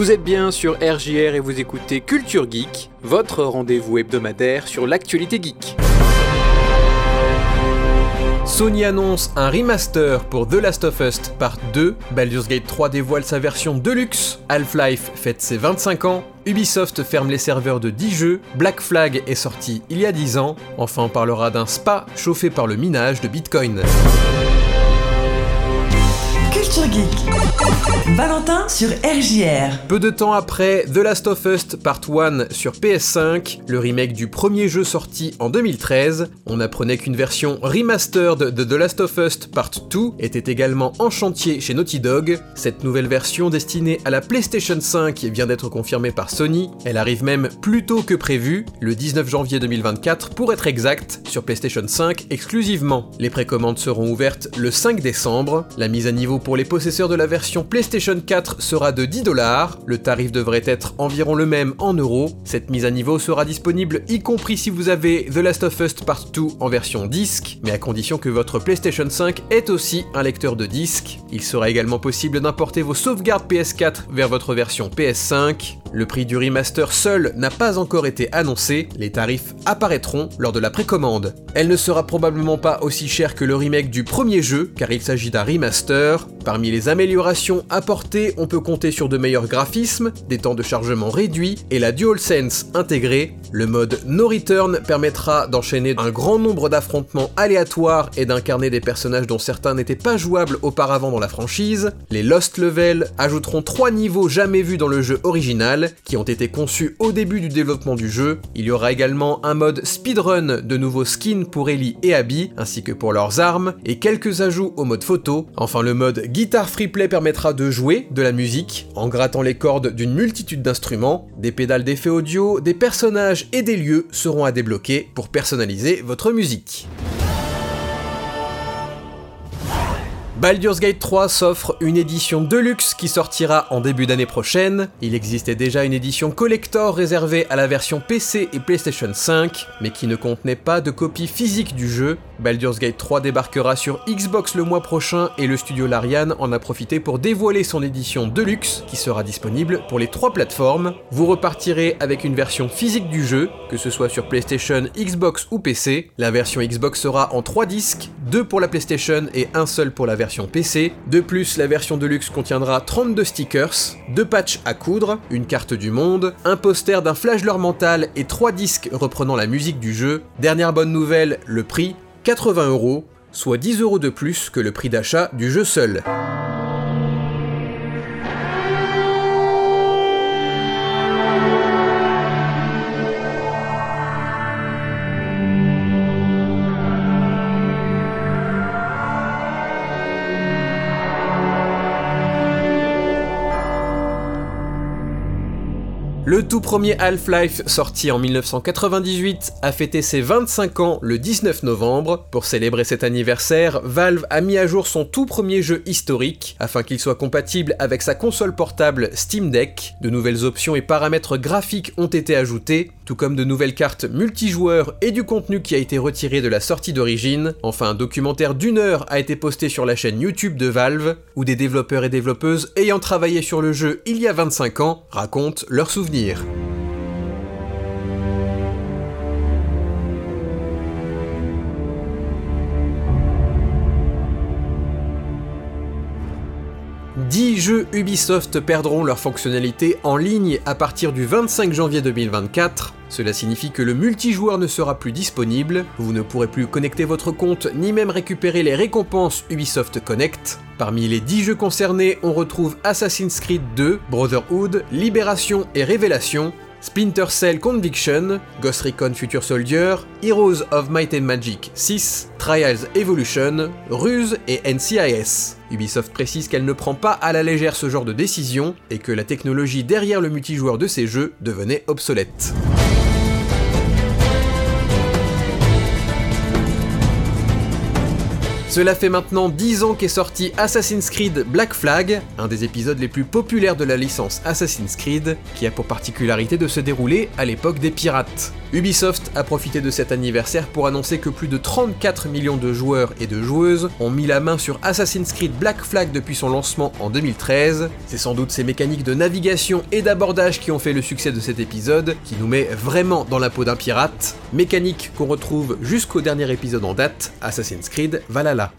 Vous êtes bien sur RJR et vous écoutez Culture Geek, votre rendez-vous hebdomadaire sur l'actualité geek. Sony annonce un remaster pour The Last of Us Part 2, Baldur's Gate 3 dévoile sa version Deluxe, Half-Life fête ses 25 ans, Ubisoft ferme les serveurs de 10 jeux, Black Flag est sorti il y a 10 ans, enfin on parlera d'un spa chauffé par le minage de Bitcoin. Valentin sur RJR. Peu de temps après The Last of Us Part 1 sur PS5, le remake du premier jeu sorti en 2013, on apprenait qu'une version remastered de The Last of Us Part 2 était également en chantier chez Naughty Dog. Cette nouvelle version destinée à la PlayStation 5 vient d'être confirmée par Sony. Elle arrive même plus tôt que prévu, le 19 janvier 2024 pour être exact, sur PlayStation 5 exclusivement. Les précommandes seront ouvertes le 5 décembre. La mise à niveau pour les possesseurs de la version PlayStation 4 sera de 10 dollars, le tarif devrait être environ le même en euros. Cette mise à niveau sera disponible y compris si vous avez The Last of Us Part 2 en version disque, mais à condition que votre PlayStation 5 ait aussi un lecteur de disque. Il sera également possible d'importer vos sauvegardes PS4 vers votre version PS5. Le prix du remaster seul n'a pas encore été annoncé, les tarifs apparaîtront lors de la précommande. Elle ne sera probablement pas aussi chère que le remake du premier jeu, car il s'agit d'un remaster. Parmi les améliorations apportées, on peut compter sur de meilleurs graphismes, des temps de chargement réduits et la DualSense intégrée. Le mode No Return permettra d'enchaîner un grand nombre d'affrontements aléatoires et d'incarner des personnages dont certains n'étaient pas jouables auparavant dans la franchise. Les Lost Level ajouteront trois niveaux jamais vus dans le jeu original, qui ont été conçus au début du développement du jeu. Il y aura également un mode speedrun, de nouveaux skins pour Ellie et Abby, ainsi que pour leurs armes, et quelques ajouts au mode photo. Enfin le mode Guitar Free Play permettra de jouer de la musique en grattant les cordes d'une multitude d'instruments, des pédales d'effets audio, des personnages et des lieux seront à débloquer pour personnaliser votre musique. Baldur's Gate 3 s'offre une édition deluxe qui sortira en début d'année prochaine. Il existait déjà une édition collector réservée à la version PC et PlayStation 5, mais qui ne contenait pas de copie physique du jeu. Baldur's Gate 3 débarquera sur Xbox le mois prochain et le studio Larian en a profité pour dévoiler son édition deluxe qui sera disponible pour les trois plateformes. Vous repartirez avec une version physique du jeu, que ce soit sur PlayStation, Xbox ou PC. La version Xbox sera en 3 disques, 2 pour la PlayStation et un seul pour la version De plus, la version Deluxe contiendra 32 stickers, 2 patchs à coudre, une carte du monde, un poster d'un flasheur mental et 3 disques reprenant la musique du jeu. Dernière bonne nouvelle, le prix, 80 euros, soit 10 euros de plus que le prix d'achat du jeu seul. Le tout premier Half-Life, sorti en 1998, a fêté ses 25 ans le 19 novembre. Pour célébrer cet anniversaire, Valve a mis à jour son tout premier jeu historique, afin qu'il soit compatible avec sa console portable Steam Deck. De nouvelles options et paramètres graphiques ont été ajoutés, tout comme de nouvelles cartes multijoueurs et du contenu qui a été retiré de la sortie d'origine. Enfin, un documentaire d'une heure a été posté sur la chaîne YouTube de Valve, où des développeurs et développeuses ayant travaillé sur le jeu il y a 25 ans racontent leurs souvenirs. 10 jeux Ubisoft perdront leur fonctionnalité en ligne à partir du 25 janvier 2024. Cela signifie que le multijoueur ne sera plus disponible, vous ne pourrez plus connecter votre compte ni même récupérer les récompenses Ubisoft Connect. Parmi les 10 jeux concernés, on retrouve Assassin's Creed 2, Brotherhood, Libération et Révélation, Splinter Cell Conviction, Ghost Recon Future Soldier, Heroes of Might and Magic 6, Trials Evolution, Ruse et NCIS. Ubisoft précise qu'elle ne prend pas à la légère ce genre de décision et que la technologie derrière le multijoueur de ces jeux devenait obsolète. Cela fait maintenant 10 ans qu'est sorti Assassin's Creed Black Flag, un des épisodes les plus populaires de la licence Assassin's Creed, qui a pour particularité de se dérouler à l'époque des pirates. Ubisoft a profité de cet anniversaire pour annoncer que plus de 34 millions de joueurs et de joueuses ont mis la main sur Assassin's Creed Black Flag depuis son lancement en 2013. C'est sans doute ces mécaniques de navigation et d'abordage qui ont fait le succès de cet épisode, qui nous met vraiment dans la peau d'un pirate, mécanique qu'on retrouve jusqu'au dernier épisode en date, Assassin's Creed Valhalla. Umbrella.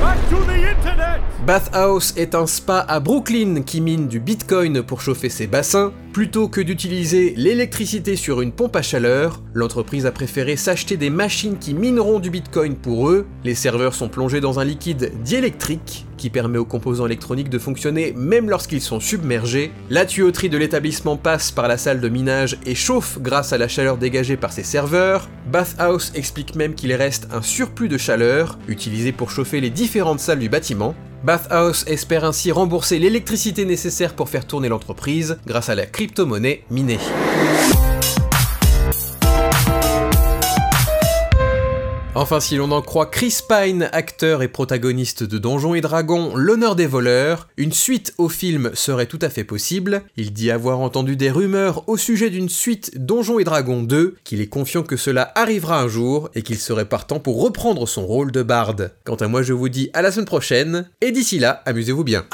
Back to the internet! Bathhouse est un spa à Brooklyn qui mine du bitcoin pour chauffer ses bassins. Plutôt que d'utiliser l'électricité sur une pompe à chaleur, l'entreprise a préféré s'acheter des machines qui mineront du bitcoin pour eux. Les serveurs sont plongés dans un liquide diélectrique qui permet aux composants électroniques de fonctionner même lorsqu'ils sont submergés. La tuyauterie de l'établissement passe par la salle de minage et chauffe grâce à la chaleur dégagée par ses serveurs. Bathhouse explique même qu'il reste un surplus de chaleur utilisé pour chauffer les différentes salles du bâtiment. Bathhouse espère ainsi rembourser l'électricité nécessaire pour faire tourner l'entreprise grâce à la crypto-monnaie minée. Enfin, si l'on en croit Chris Pine, acteur et protagoniste de Donjons et Dragons, L'honneur des voleurs, une suite au film serait tout à fait possible. Il dit avoir entendu des rumeurs au sujet d'une suite Donjons et Dragons 2, qu'il est confiant que cela arrivera un jour et qu'il serait partant pour reprendre son rôle de barde. Quant à moi, je vous dis à la semaine prochaine, et d'ici là, amusez-vous bien.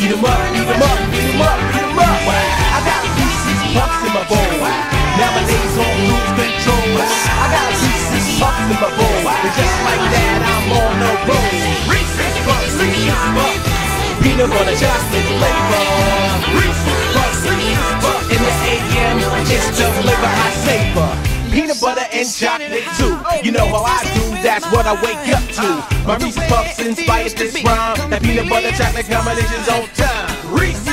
Eat em up, eat em up, eat em up, eat em up. I got pieces puffs in my bowl. Now my legs on lose control. I got pieces puffs in my bowl. And just like that, I'm on the road. Reese's puffs, Reese's puffs. Peanut butter chocolate flavor. Reese's puffs, Reese's puffs. In the AM, it's the flavor I savor. Peanut butter and chocolate too. You know how I do, that's what I wake up to. My Reese's Puffs inspired this rhyme. That peanut butter chocolate combination's on time. Reese's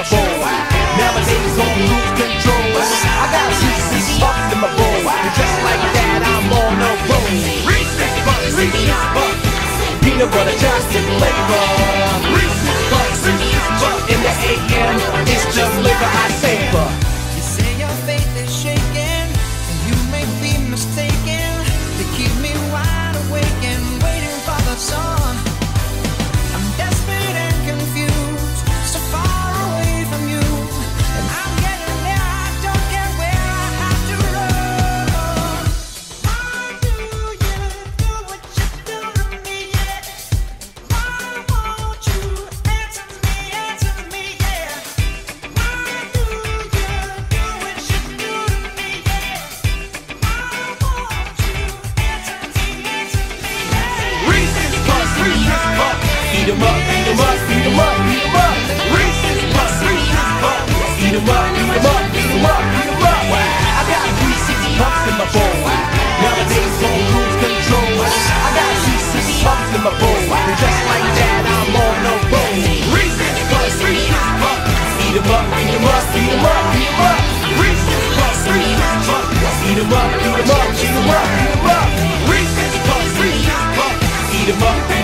my bowl. Nowadays on lose control. I got Reese's Puffs in my bowl. And just like that, I'm on a roll. Reese's Puffs, Reese's Puffs. Peanut butter chocolate flavor. Reese's Puffs, Reese's Puffs. In the AM, it's just liquor I savor. Eat 'em up, eat 'em up, eat 'em up, eat 'em up. Reese's Puffs, Reese's Puffs. Eat 'em up, eat 'em up, eat 'em up, eat 'em up. Reese's Puffs, Reese's Puffs. Eat 'em up,